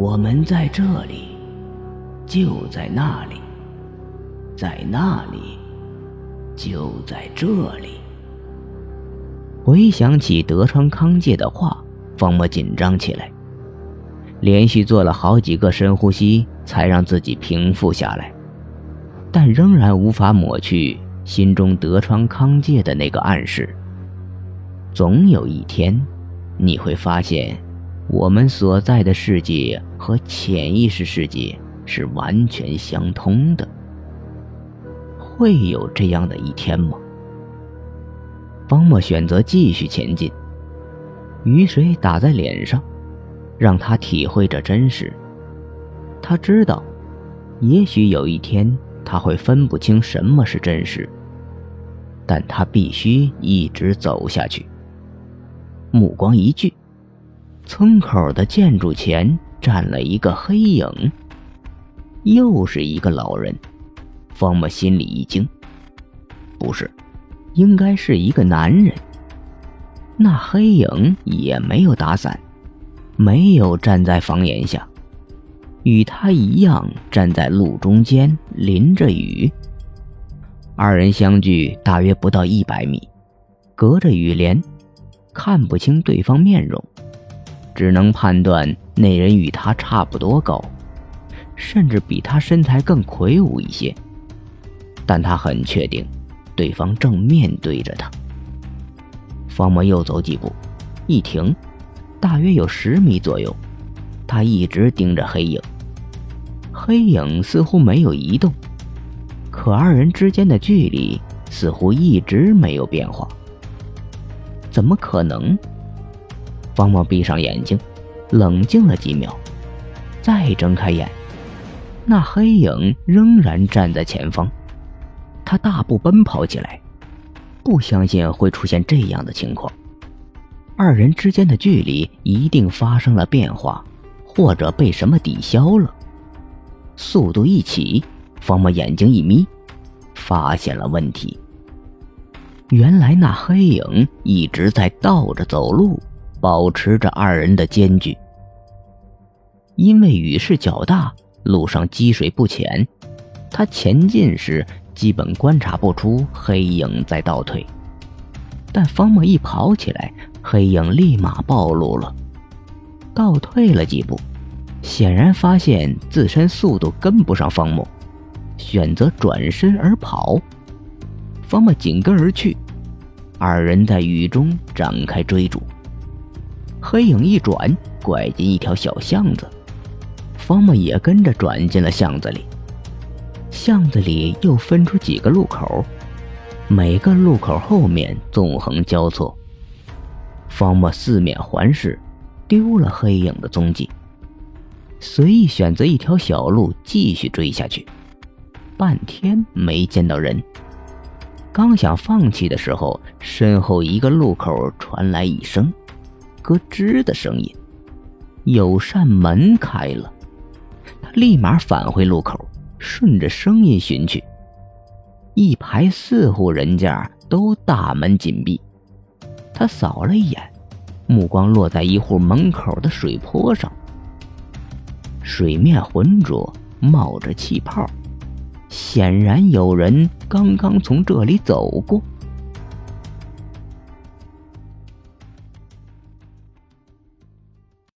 我们在这里，就在那里，在那里，就在这里。回想起德川康介的话，方墨紧张起来，连续做了好几个深呼吸，才让自己平复下来，但仍然无法抹去心中德川康介的那个暗示。总有一天，你会发现。我们所在的世界和潜意识世界是完全相通的，会有这样的一天吗？方墨选择继续前进，雨水打在脸上，让他体会着真实。他知道，也许有一天他会分不清什么是真实，但他必须一直走下去。目光一聚。村口的建筑前站了一个黑影，又是一个老人。方木心里一惊，不是，应该是一个男人。那黑影也没有打伞，没有站在房檐下，与他一样站在路中间，淋着雨。二人相距大约不到一百米，隔着雨帘，看不清对方面容。只能判断那人与他差不多高，甚至比他身材更魁梧一些。但他很确定，对方正面对着他。方墨又走几步，一停，大约有十米左右，他一直盯着黑影。黑影似乎没有移动，可二人之间的距离似乎一直没有变化。怎么可能？方墨闭上眼睛，冷静了几秒，再睁开眼，那黑影仍然站在前方。他大步奔跑起来，不相信会出现这样的情况。二人之间的距离一定发生了变化，或者被什么抵消了。速度一起，方墨眼睛一眯，发现了问题。原来那黑影一直在倒着走路。保持着二人的间距。因为雨势较大，路上积水不浅，他前进时基本观察不出黑影在倒退。但方墨一跑起来，黑影立马暴露了，倒退了几步，显然发现自身速度跟不上方墨，选择转身而跑。方墨紧跟而去，二人在雨中展开追逐。黑影一转，拐进一条小巷子，方墨也跟着转进了巷子里。巷子里又分出几个路口，每个路口后面纵横交错。方墨四面环视，丢了黑影的踪迹，随意选择一条小路继续追下去。半天没见到人，刚想放弃的时候，身后一个路口传来一声。咯吱的声音，有扇门开了。他立马返回路口，顺着声音寻去。一排四户人家都大门紧闭。他扫了一眼，目光落在一户门口的水坡上。水面浑浊，冒着气泡，显然有人刚刚从这里走过。